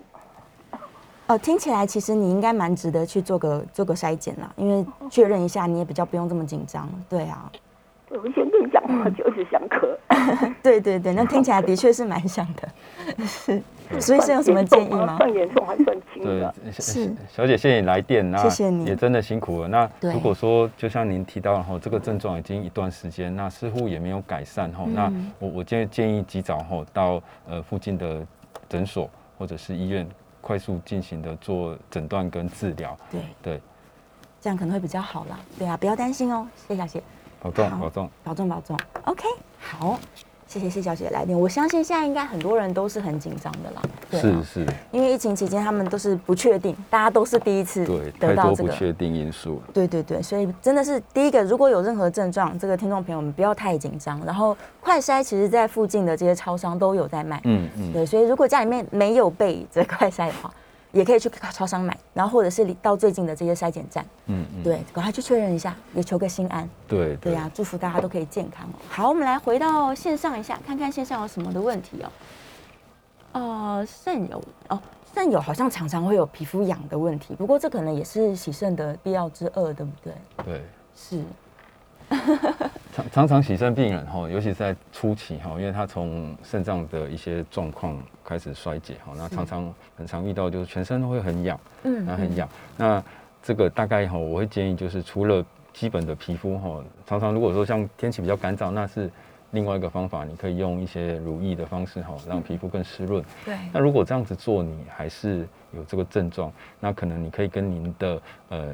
A: 哦，听起来其实你应该蛮值得去做个做个筛检啦，因为确认一下，你也比较不用这么紧张。对啊。
C: 我先跟你讲话就是想咳。
A: 对对对，那听起来的确是蛮像的。是。所以是有什么建议吗？
C: 算严重还算轻
B: 对
C: 的？，
A: 是
B: 小姐，谢谢你来电，那
A: 谢谢你
B: 也真的辛苦了。那如果说就像您提到哈，这个症状已经一段时间，那似乎也没有改善哈，那
A: 嗯
B: 我我建建议及早哈到呃附近的诊所或者是医院快速进行的做诊断跟治疗。
A: 对，
B: 对，
A: 这样可能会比较好啦。对啊，不要担心哦，谢小姐，
B: 保重保重。
A: 保重保重。OK，好，谢谢谢小姐的来电。我相信现在应该很多人都是很紧张的啦，
B: 是是，
A: 因为疫情期间他们都是不确定，大家都是第一次
B: 对，太多
A: 得到这个。
B: 不确定因素了。
A: 对对对，所以真的是第一个，如果有任何症状，这个听众朋友们不要太紧张。然后快筛其实在附近的这些超商都有在卖，
B: 嗯嗯，
A: 对，所以如果家里面没有备这快筛的话，也可以去超商买，然后或者是到最近的这些筛检站，
B: 嗯嗯，
A: 对，赶快去确认一下，也求个心安。
B: 对
A: 对呀、祝福大家都可以健康哦。好，我们来回到线上一下，看看线上有什么的问题哦。呃，肾友哦，肾友好像常常会有皮肤痒的问题，不过这可能也是洗肾的必要之二，对不对？
B: 对。
A: 是，
B: 常常常洗肾病人哈，尤其是在初期哈，因为他从肾脏的一些状况开始衰竭哈，那常常很常遇到就是全身都会很痒，
A: 嗯
B: 那很痒。那这个大概哈，我会建议就是除了基本的皮肤哈，常常如果说像天气比较干燥，那是另外一个方法，你可以用一些乳液的方式哈，让皮肤更湿润。
A: 对，
B: 那如果这样子做，你还是有这个症状，那可能你可以跟您的呃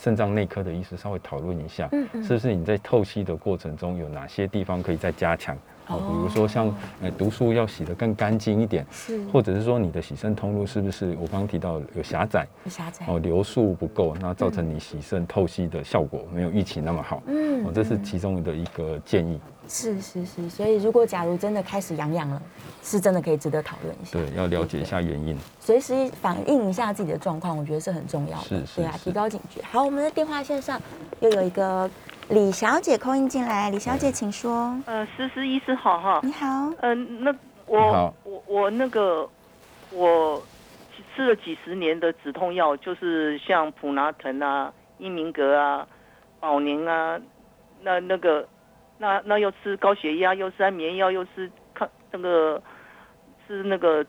B: 肾脏内科的医师稍微讨论一下，
A: 嗯嗯
B: 是不是你在透析的过程中有哪些地方可以再加强？哦，比如说像呃毒素要洗得更干净一点，
A: 是
B: 或者是说你的洗肾通路是不是我刚刚提到有狭窄
A: 有狭窄，
B: 哦，流速不够，那造成你洗肾透析的效果没有预期那么好。
A: 嗯
B: 哦，这是其中的一个建议。
A: 是是是，所以如果假如真的开始痒痒了，是真的可以值得讨论一下。
B: 对，要了解一下原因。
A: 随时反映一下自己的状况，我觉得是很重要的。
B: 是是
A: 对啊，提高警觉。好，我们的电话线上又有一个李小姐空音进来，李小姐请说。
D: 呃，思思医师好哈。
A: 你好，
D: 呃，那我我我那个我吃了几十年的止痛药，就是像普拿疼啊、英明格啊、宝宁啊，那那个那那又吃高血压，又吃安眠药，又吃抗那个吃那个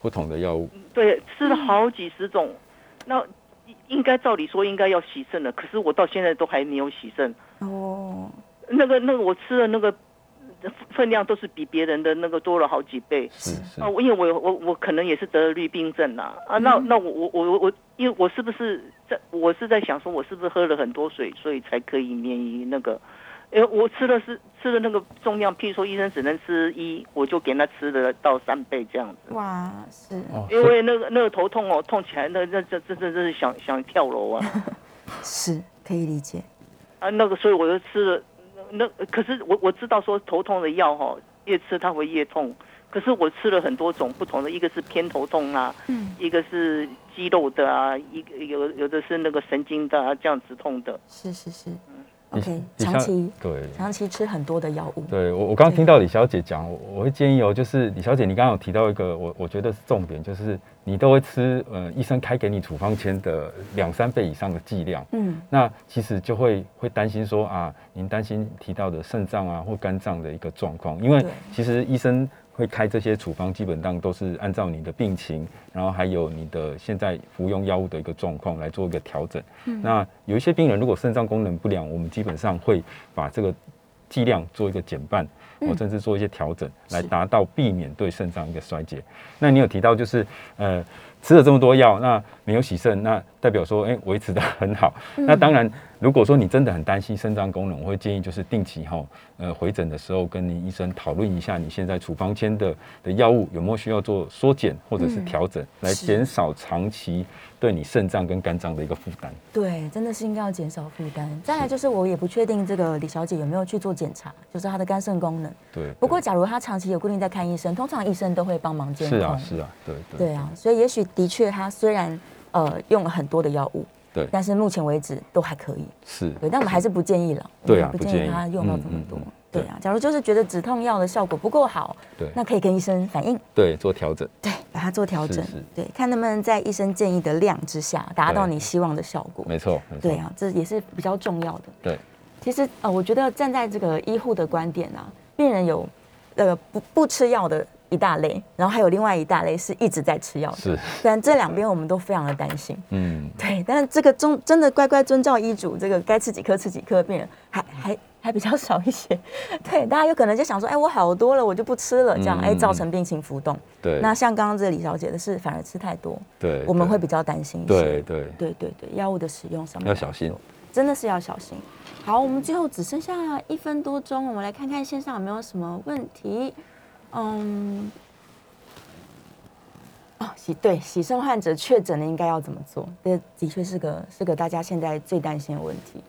B: 不同的药物，
D: 对，吃了好几十种。那应应该照理说应该要洗肾了，可是我到现在都还没有洗肾。
A: 哦，
D: 那个那个我吃的那个分量都是比别人的那个多了好几倍。
B: 是是
D: 啊，我因为我我我可能也是得了绿病症啦啊，那那我我我我，因为我是不是在我是在想说，我是不是喝了很多水，所以才可以免于那个？因为我吃的是吃的那个重量，譬如说医生只能吃一，我就给他吃的到三倍这样子。
A: 哇，是，
B: 哦
D: 因为那个那个头痛哦，痛起来那那这这这真是想想跳楼啊
A: 是可以理解。
D: 啊那个，所以我就吃了那可是我我知道说头痛的药哈、越吃它会越痛，可是我吃了很多种不同的，一个是偏头痛啊，
A: 嗯，
D: 一个是肌肉的啊，一个有有的是那个神经的啊，这样止痛的。
A: 是是是。
B: 李
A: OK，长期
B: 对。
A: 长期吃很多的药物。
B: 对我，我刚刚听到李小姐讲，我我会建议哦，就是李小姐，你刚刚有提到一个，我我觉得是重点，就是你都会吃呃医生开给你处方签的两三倍以上的剂量，
A: 嗯，
B: 那其实就会会担心说啊，您担心提到的肾脏啊或肝脏的一个状况，因为其实医生会开这些处方，基本上都是按照你的病情，然后还有你的现在服用药物的一个状况来做一个调整。
A: 嗯
B: 那有一些病人如果肾脏功能不良，我们基本上会把这个剂量做一个减半，
A: 嗯
B: 或甚至做一些调整，来达到避免对肾脏一个衰竭。那你有提到就是呃吃了这么多药，那没有洗肾，那代表说哎维持的很好。
A: 嗯
B: 那当然，如果说你真的很担心肾脏功能，我会建议就是定期哈呃回诊的时候跟你医生讨论一下你现在处方签的的药物有没有需要做缩减或者是
A: 嗯
B: 调整，来减少长期对你肾脏跟肝脏的一个负担。
A: 对，真的是应该要减少负担。再来就是我也不确定这个李小姐有没有去做检查，就是她的肝肾功能。
B: 对，
A: 不过假如她长期有固定在看医生，通常医生都会帮忙监控。
B: 是啊是啊，对对
A: 对啊，所以也许的确她虽然呃用了很多的药物，
B: 对
A: 但是目前为止都还可以。
B: 是，
A: 对，但我们还是不建议了。
B: 对啊
A: 不建
B: 议
A: 他用到这么多。对啊，假如就是觉得止痛药的效果不够好，
B: 对
A: 那可以跟医生反映，
B: 对做调整。
A: 对，把它做调整对，看能不能在医生建议的量之下达到你希望的效果。
B: 没错，没错。
A: 对啊，这也是比较重要的。
B: 对，
A: 其实啊，我觉得站在这个医护的观点啊，病人有呃不不吃药的一大类，然后还有另外一大类是一直在吃药的。
B: 是，
A: 但这两边我们都非常的担心，
B: 嗯，
A: 对，但是这个中真的乖乖遵照医嘱，这个该吃几颗吃几颗的病人还还还比较少一些。对，大家有可能就想说，哎，我好多了，我就不吃了，这样哎
B: 嗯
A: 造成病情浮动。
B: 对，
A: 那像刚刚这个李小姐的是反而吃太多，
B: 对，对
A: 我们会比较担心一些。
B: 对对
A: 对对对，药物的使用上面
B: 要小心。
A: 真的是要小心。好，我们最后只剩下一分多钟，我们来看看线上有没有什么问题。嗯，哦，喜对喜肾患者确诊了应该要怎么做？这的确是个是个大家现在最担心的问题。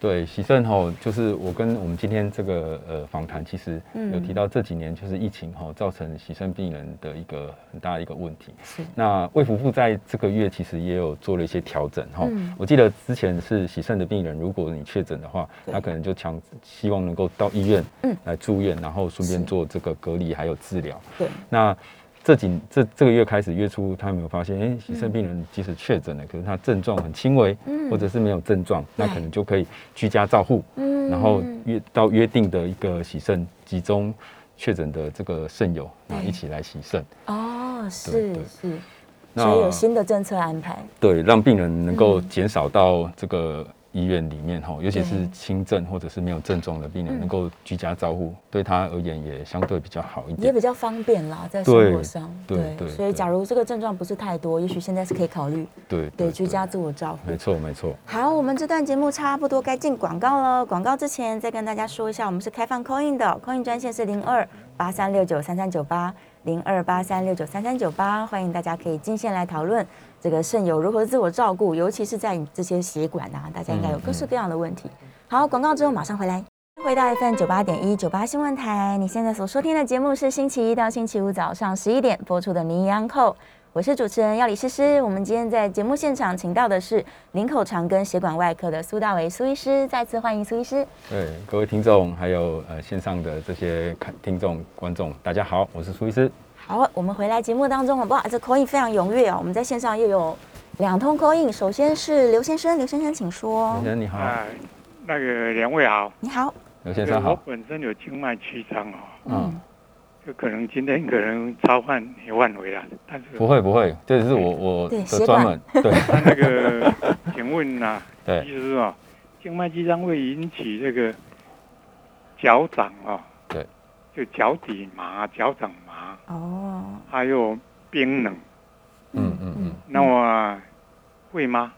B: 对，喜肾吼，就是我跟我们今天这个呃访谈，其实
A: 嗯
B: 有提到这几年就是疫情吼造成喜肾病人的一个很大的一个问题。
A: 是
B: 那卫福部在这个月其实也有做了一些调整哈。
A: 嗯
B: 我记得之前是喜肾的病人，如果你确诊的话，他可能就强希望能够到医院
A: 嗯
B: 来住院，然后顺便做这个隔离还有治疗。
A: 对，
B: 那这几这这个月开始月初，他有没有发现，哎、洗肾病人即使确诊了，可是他症状很轻微，
A: 嗯。
B: 或者是没有症状，那可能就可以居家照护，
A: 嗯。
B: 然后约到约定的一个洗肾集中确诊的这个肾友，然后一起来洗肾。
A: 哦，是是，
B: 那
A: 所以有新的政策安排。
B: 对，让病人能够
A: 嗯。
B: 减少到这个医院里面哈，尤其是轻症或者是没有症状的病人，
A: 嗯
B: 能够居家照护，对他而言也相对比较好一点也。
A: 比较方便啦，在生活上，
B: 对对
A: 所以假如这个症状不是太多，也许现在是可以考虑
B: 对
A: 对居家自我照顾
B: 没。错没错。
A: 好，我们这段节目差不多该进广告了。广告之前再跟大家说一下，我们是开放 call in 的，call in 专线是零二八三六九三三九八零二八三六九三三九八，欢迎大家可以进线来讨论这个肾友如何自我照顾，尤其是在你这些血管啊，大家应该有各式各样的问题。好，广告之后马上回来。回到 FM 九八点一九八新闻台，你现在所收听的节目是星期一到星期五早上十一点播出的《名医央叩》，我是主持人要李诗诗。我们今天在节目现场请到的是林口长庚血管外科的苏大为苏医师，再次欢迎苏医师。
B: 对各位听众，还有呃线上的这些看听众观众，大家好，我是苏医师。
A: 好，我们回来节目当中，哇，这口音非常踊跃哦。我们在线上又有两通口音，首先是刘先生，刘先生请说。
B: 先。生你好，
E: 啊，那个两位好，
A: 你好，
B: 刘先生好，
E: 我本身有静脉曲张哦，
B: 嗯，
E: 就可能今天可能超范也范围了，但是
B: 不会不会，这是我我的专门，对。
E: 他那个，请问呐、
B: 对。
E: 意思是哦，静脉曲张会引起这个脚掌哦，
B: 对，
E: 就脚底麻、脚掌麻，
A: 哦，
E: 还有冰冷，
B: 嗯嗯嗯，
E: 那我会吗？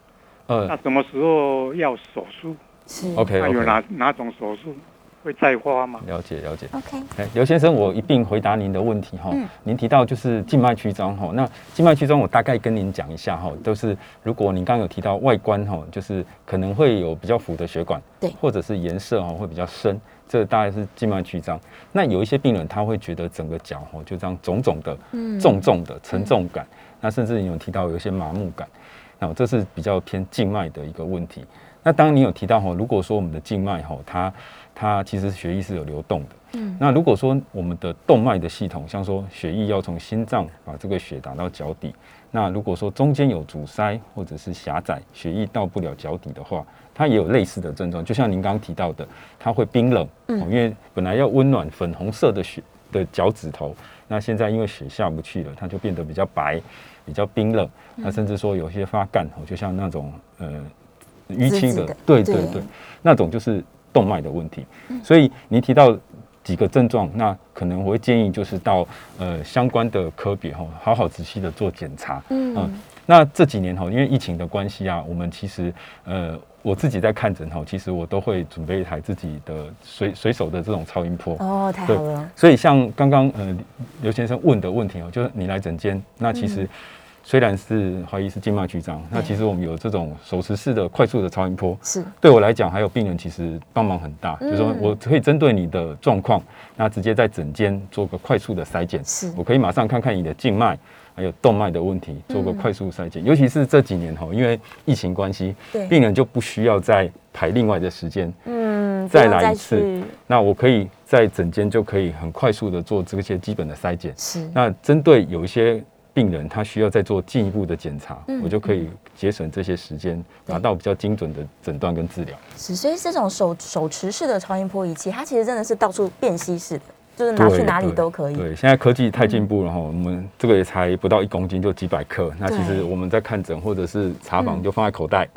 E: 那
B: 呃
E: 什么时候要手术？
A: 是
B: ，OK
E: 那有哪哪种手术会再花吗？
B: 了解了解。
A: OK，
B: 哎，刘先生，我一并回答您的问题哈。
A: 嗯
B: 您提到就是静脉曲张哈，那静脉曲张我大概跟您讲一下哈，都是如果您刚刚有提到外观哈，就是可能会有比较浮的血管，
A: 对
B: 或者是颜色哈会比较深，这大概是静脉曲张。那有一些病人他会觉得整个脚哦就这样肿肿的、
A: 嗯
B: 重重的沉重感，那甚至你有提到有一些麻木感，那这是比较偏静脉的一个问题。那当然你有提到哈，如果说我们的静脉哈，它它其实血液是有流动的。
A: 嗯
B: 那如果说我们的动脉的系统，像说血液要从心脏把这个血打到脚底，那如果说中间有阻塞或者是狭窄，血液到不了脚底的话，它也有类似的症状，就像您刚刚提到的，它会冰冷，
A: 嗯
B: 哦因为本来要温暖粉红色的血的脚趾头，那现在因为血下不去了，它就变得比较白，比较冰冷，那甚至说有些发干，哦，就像那种呃淤青的
A: 对
B: 对对对，那种就是动脉的问题。所以您提到几个症状，那可能我会建议就是到呃相关的科别哈，好好仔细的做检查。
A: 嗯
B: 嗯那这几年哈，因为疫情的关系啊，我们其实呃我自己在看诊哈，其实我都会准备一台自己的随随手的这种超音波。
A: 哦，太
B: 对
A: 好了，
B: 所以像刚刚呃刘先生问的问题哦，就是你来诊间，那其实虽然是怀疑是静脉曲张，那其实我们有这种手持式的快速的超音波，
A: 是。
B: 对我来讲，还有病人其实帮忙很大，
A: 嗯。
B: 就是说我可以针对你的状况，那直接在诊间做个快速的筛检，
A: 是。
B: 我可以马上看看你的静脉。还有动脉的问题，做个
A: 嗯
B: 快速筛检。尤其是这几年哈，因为疫情关系，病人就不需要再排另外的时间，
A: 嗯
B: 再来一次。那我可以在诊间就可以很快速的做这些基本的筛检。
A: 是。
B: 那针对有一些病人，他需要再做进一步的检查，
A: 嗯
B: 我就可以节省这些时间，拿到比较精准的诊断跟治疗。
A: 是，所以这种手手持式的超音波仪器，它其实真的是到处辨析式的。就是拿去哪里都可以。
B: 对，现在科技太进步了哈，我们这个也才不到一公斤就几百克，那其实我们在看诊或者是查
A: 嗯。
B: 房就放在口袋，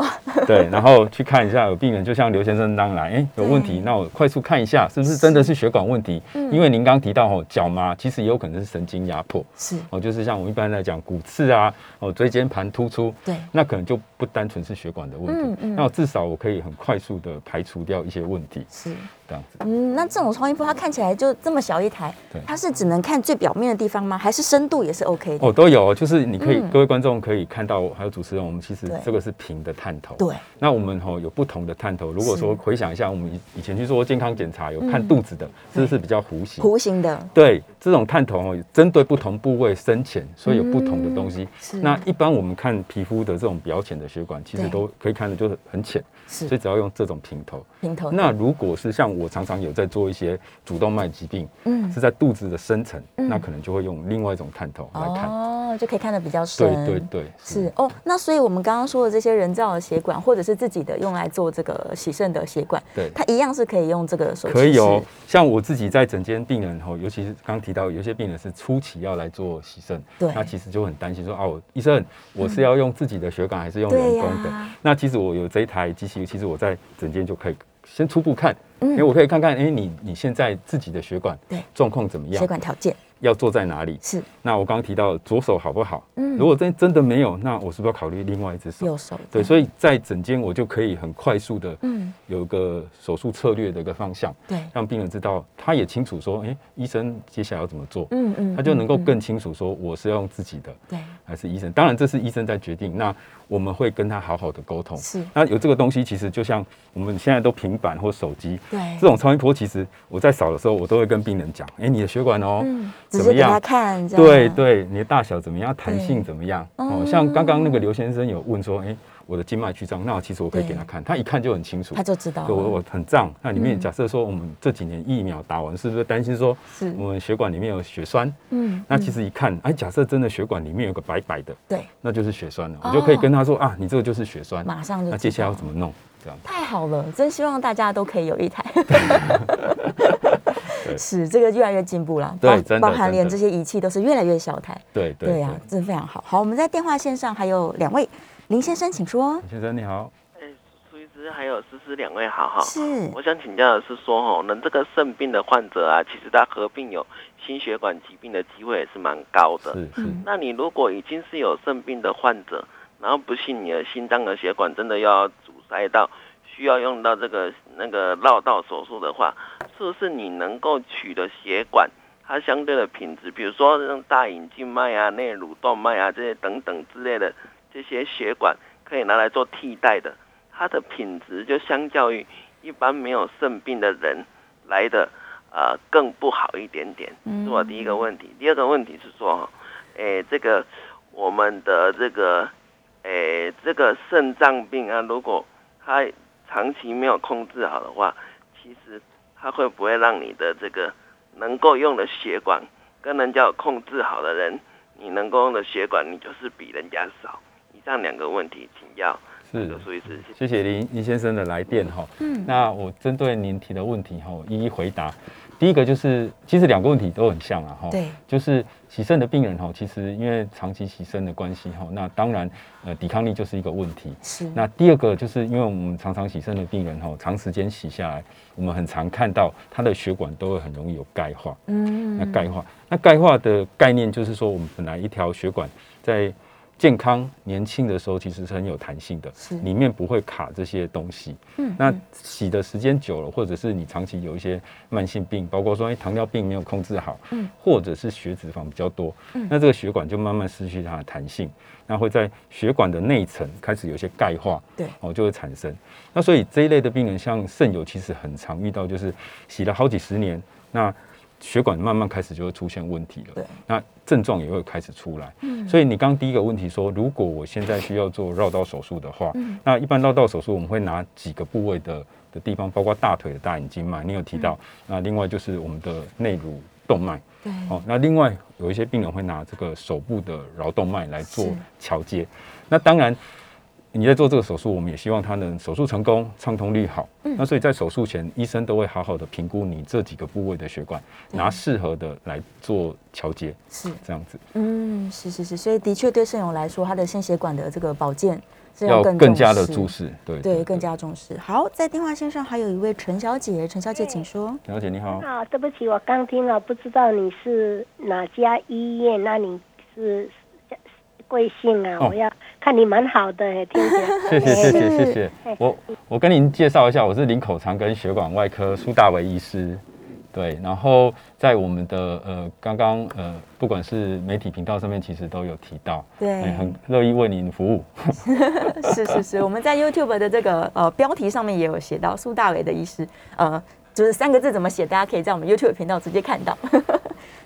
B: 对，然后去看一下有病人，就像刘先生当来，哎，有问题，那我快速看一下是不是真的是血管问题，
A: 嗯。
B: 因为您刚提到哦，脚麻其实也有可能是神经压迫，
A: 是，
B: 哦，就是像我们一般来讲骨刺啊，哦，椎间盘突出，
A: 对，
B: 那可能就不单纯是血管的问题，那我至少我可以很快速的排除掉一些问题，
A: 是。
B: 这样子。
A: 嗯，那这种超音波它看起来就这么小一台
B: 对，
A: 它是只能看最表面的地方吗？还是深度也是 OK 的？
B: 哦，都有，就是你可以、
A: 嗯
B: 各位观众可以看到，还有主持人，我们其实
A: 对
B: 这个是平的探头。
A: 对，
B: 那我们吼、有不同的探头。如果说回想一下，我们以以前去做健康检查，有看
A: 嗯
B: 肚子的，这个是比较弧形。
A: 弧形的，
B: 对，这种探头哦，针对不同部位深浅，所以有不同的东西。那一般我们看皮肤的这种表浅的血管，其实都可以看的就是很浅，
A: 是
B: 所以只要用这种平头。
A: 平头。
B: 那如果是像我常常有在做一些主动脉疾病，
A: 嗯
B: 是在肚子的深层，
A: 嗯
B: 那可能就会用另外一种探头来看。
A: 哦，就可以看得比较
B: 对
A: 深。
B: 对对对，
A: 是哦，那所以我们刚刚说的这些人造的血管，或者是自己的用来做这个洗肾的血管，
B: 对
A: 它一样是可以用这个手
B: 可以哦，像我自己在诊间病人吼，尤其是刚提到有些病人是初期要来做洗肾，
A: 对
B: 那其实就很担心说啊，我医生我是要用自己的血管还是用人工的？那其实我有这一台机器，其实我在诊间就可以先初步看，
A: 嗯
B: 因为我可以看看，哎，你你现在自己的血管
A: 对
B: 状况怎么样血，
A: 管条件
B: 要做在哪里？
A: 是
B: 那我刚刚提到左手好不好？
A: 嗯
B: 如果真真的没有，那我是不是要考虑另外一只手？
A: 右手，
B: 对，所以在诊间我就可以很快速的
A: 嗯
B: 有一个手术策略的一个方向。
A: 对，
B: 让病人知道，他也清楚说，哎、医生接下来要怎么做，
A: 嗯嗯
B: 他就能够更清楚说，我是要用自己的
A: 对
B: 还是医生。当然，这是医生在决定，那我们会跟他好好的沟通。
A: 是
B: 那有这个东西，其实就像我们现在都平板或手机，
A: 对
B: 这种超音波，其实我在扫的时候，我都会跟病人讲，哎、你的血管哦，
A: 嗯，
B: 怎么样？
A: 看，
B: 对对，你的大小怎么样？弹性怎么样？
A: 哦
B: 哦，像刚刚那个刘先生有问说，哎、我的静脉曲张，那其实我可以给他看，他一看就很清楚
A: 他。就知道
B: 我，我很胀，那里面
A: 嗯
B: 假设说我们这几年疫苗打完，是不是担心说
A: 是
B: 我们血管里面有血栓？
A: 嗯
B: 那其
A: 嗯
B: 实一看，哎，假设真的血管里面有个白白的，
A: 对，
B: 那就是血栓了。
A: 哦
B: 我就可以跟他说啊，你这个就是血栓。
A: 马上就
B: 那接下来要怎么弄？这样
A: 太好了，真希望大家都可以有一台。是这个越来越进步了，包
B: 对
A: 包含连这些仪器都是越来越小台。
B: 对对
A: 对呀、真的非常好。好，我们在电话线上还有两位，林先生请说。
B: 先生你好，
F: 哎，苏医师还有思思两位好好。
A: 是
F: 我想请教的是说，哦，能这个肾病的患者啊，其实他合并有心血管疾病的机会也是蛮高的。
B: 是是
A: 嗯
F: 那你如果已经是有肾病的患者，然后不幸你的心脏的血管真的要阻塞到需要用到这个那个绕道手术的话，是不是你能够取的血管它相对的品质，比如说像大隐静脉啊、内乳动脉啊这些等等之类的这些血管，可以拿来做替代的，它的品质就相较于一般没有肾病的人来的呃更不好一点点，是我第一个问题。第二个问题是说，哈，诶，这个我们的这个，诶，这个肾脏病啊，如果它长期没有控制好的话，其实它会不会让你的这个能够用的血管跟人家有控制好的人，你能够用的血管，你就是比人家少。以上两个问题，请要
B: 是
F: 的苏医师。
B: 谢谢林林先生的来电哈。
A: 嗯
B: 那我针对您提的问题哈，一一回答。第一个就是，其实两个问题都很像啊哈。
A: 对，
B: 就是洗肾的病人哈，其实因为长期洗肾的关系哈，那当然呃抵抗力就是一个问题。
A: 是
B: 那第二个就是因为我们常常洗肾的病人哈，长时间洗下来，我们很常看到他的血管都会很容易有钙化。
A: 嗯
B: 那钙化，那钙化的概念就是说，我们本来一条血管在健康年轻的时候其实是很有弹性的，
A: 是。
B: 里面不会卡这些东西。
A: 嗯
B: 那洗的时间久了，或者是你长期有一些慢性病，包括说哎糖尿病没有控制好，
A: 嗯。
B: 或者是血脂肪比较多，
A: 嗯。
B: 那这个血管就慢慢失去它的弹性，那会在血管的内层开始有些钙化，
A: 对。
B: 哦就会产生。那所以这一类的病人，像肾友，其实很常遇到，就是洗了好几十年，那血管慢慢开始就会出现问题了，那症状也会开始出来。
A: 嗯
B: 所以你刚第一个问题说，如果我现在需要做绕道手术的话，
A: 嗯
B: 那一般绕道手术我们会拿几个部位的的地方，包括大腿的大隐经脉，你有提到。那另外就是我们的内乳动脉，
A: 对
B: 哦，那另外有一些病人会拿这个手部的桡动脉来做桥接。那当然，你在做这个手术，我们也希望他能手术成功，畅通率好。嗯那所以在手术前，医生都会好好的评估你这几个部位的血管，拿适合的来做调节，
A: 是，
B: 这样子
A: 嗯，是是是，所以的确对肾友来说，他的心血管的这个保健是
B: 要
A: 更
B: 更加的
A: 重视。
B: 对
A: 对，更加重视。好，在电话线上还有一位陈小姐，陈小姐请说。
B: 陈小姐，你好。
G: 啊，对不起，我刚听了，不知道你是哪家医院，那你是贵姓啊？
B: 哦
G: 我要看你蛮好的，听起来。
B: 谢谢谢谢谢谢
G: 哎。
B: 我我跟您介绍一下，我是林口长跟血管外科苏大为医师。对，然后在我们的呃刚刚呃不管是媒体频道上面，其实都有提到，
A: 对
B: 哎很乐意为您服务。
A: 是是是，我们在 YouTube 的这个呃标题上面也有写到苏大伟的医师，呃，就是三个字怎么写，大家可以在我们 YouTube 频道直接看到。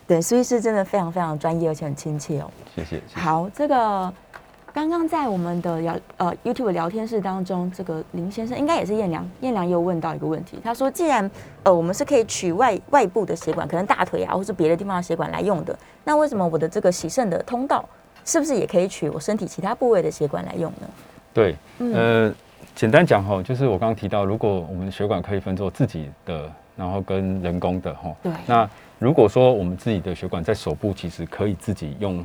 A: 对，苏医师真的非常非常专业，而且很亲切哦。
B: 谢谢。谢谢
A: 好，这个刚刚在我们的聊呃 YouTube 聊天室当中，这个林先生应该也是燕良，燕良也有问到一个问题，他说，既然呃我们是可以取外外部的血管，可能大腿啊，或是别的地方的血管来用的，那为什么我的这个洗肾的通道是不是也可以取我身体其他部位的血管来用呢？
B: 对，
A: 嗯
B: 呃，简单讲哈，就是我刚刚提到，如果我们的血管可以分作自己的，然后跟人工的哈，
A: 对
B: 那如果说我们自己的血管在手部，其实可以自己用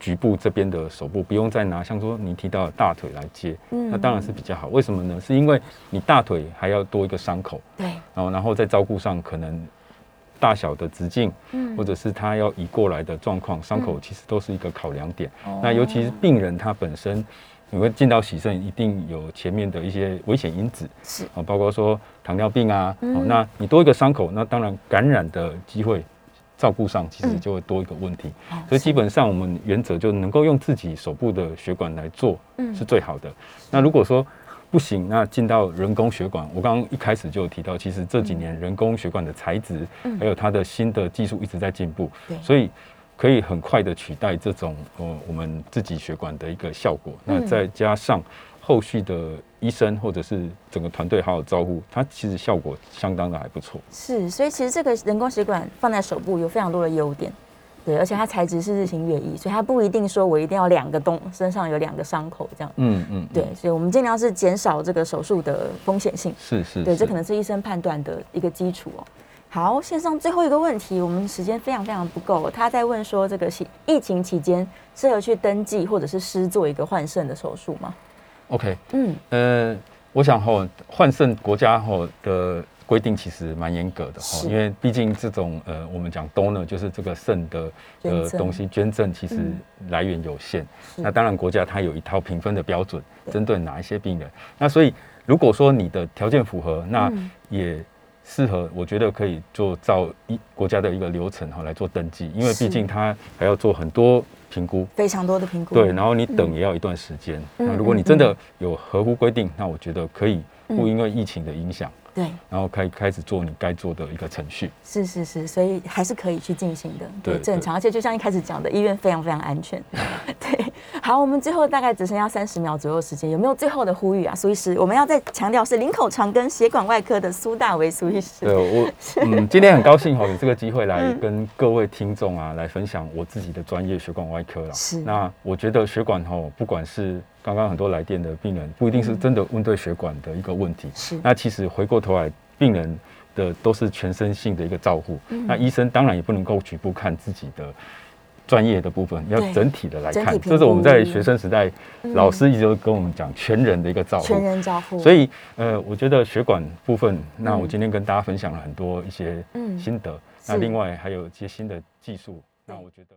B: 局部这边的手部，不用再拿像说你提到的大腿来接，
A: 嗯。
B: 那当然是比较好。为什么呢？是因为你大腿还要多一个伤口，
A: 对，
B: 然后然后在照顾上可能大小的直径，
A: 嗯。
B: 或者是他要移过来的状况，伤口其实都是一个考量点。
A: 哦。
B: 那尤其是病人他本身，你会进到洗肾，一定有前面的一些危险因子，
A: 是。
B: 啊，包括说糖尿病啊，
A: 嗯。
B: 哦，那你多一个伤口，那当然感染的机会。照顾上其实
A: 嗯
B: 就会多一个问题，
A: 哦
B: 所以基本上我们原则就能够用自己手部的血管来做
A: 嗯。
B: 是最好的。那如果说不行，那进到人工血管，我刚刚一开始就有提到，其实这几年人工血管的材质
A: 嗯。
B: 还有它的新的技术一直在进步，
A: 对。
B: 所以可以很快的取代这种呃我们自己血管的一个效果。那
A: 嗯。
B: 再加上后续的医生或者是整个团队好好照顾，它其实效果相当的还不错。
A: 是，所以其实这个人工血管放在手部有非常多的优点，对，而且它材质是日新月异，所以它不一定说我一定要两个洞，身上有两个伤口这样。
B: 嗯嗯，
A: 对，所以我们尽量是减少这个手术的风险性。
B: 是是，
A: 对，这可能是医生判断的一个基础哦。好，线上最后一个问题，我们时间非常非常不够。他在问说，这个疫疫情期间适合去登记或者是施做一个换肾的手术吗？
B: OK。
A: 嗯，
B: 呃，我想吼换肾国家吼的规定其实蛮严格的哈，
A: 是。
B: 因为毕竟这种呃我们讲 donor 就是这个肾的呃东西捐赠，其实
A: 嗯。
B: 来源有限。
A: 是。
B: 那当然国家它有一套评分的标准，针对哪一些病人。那所以如果说你的条件符合，那
A: 嗯。
B: 也适合，我觉得可以做照一国家的一个流程哈来做登记，因为毕竟它还要做很多评估。
A: 非常多的评估。
B: 对，然后你等也要一段时间。
A: 嗯
B: 那如果你
A: 嗯
B: 真的有合乎规定，那我觉得可以
A: 嗯
B: 不因为疫情的影响，
A: 对，
B: 然后开开始做你该做的一个程序。
A: 是是是，所以还是可以去进行的，对，正常，而且就像一开始讲的，医院非常非常安全。对，好，我们最后大概只剩下三十秒左右时间，有没有最后的呼吁啊？苏医师，我们要再强调是林口长庚血管外科的苏大为苏医师。
B: 对我，嗯，今天很高兴哈，有这个机会来
A: 嗯
B: 跟各位听众啊，来分享我自己的专业血管外科啦。
A: 是
B: 那我觉得血管哈，不管是刚刚很多来电的病人，不一定是真的问对血管的一个问题。
A: 是
B: 那其实回过头来，病人的都是全身性的一个照护。
A: 嗯
B: 那医生当然也不能够局部看自己的专业的部分，要整体的来看。这是我们在
A: 估
B: 学生时代，
A: 嗯
B: 老师一直都跟我们讲全人的一个照顾。
A: 全人照顾，
B: 所以，呃，我觉得血管部分，那我
A: 嗯
B: 今天跟大家分享了很多一些
A: 嗯
B: 心得，那另外还有一些新的技术，那我觉得。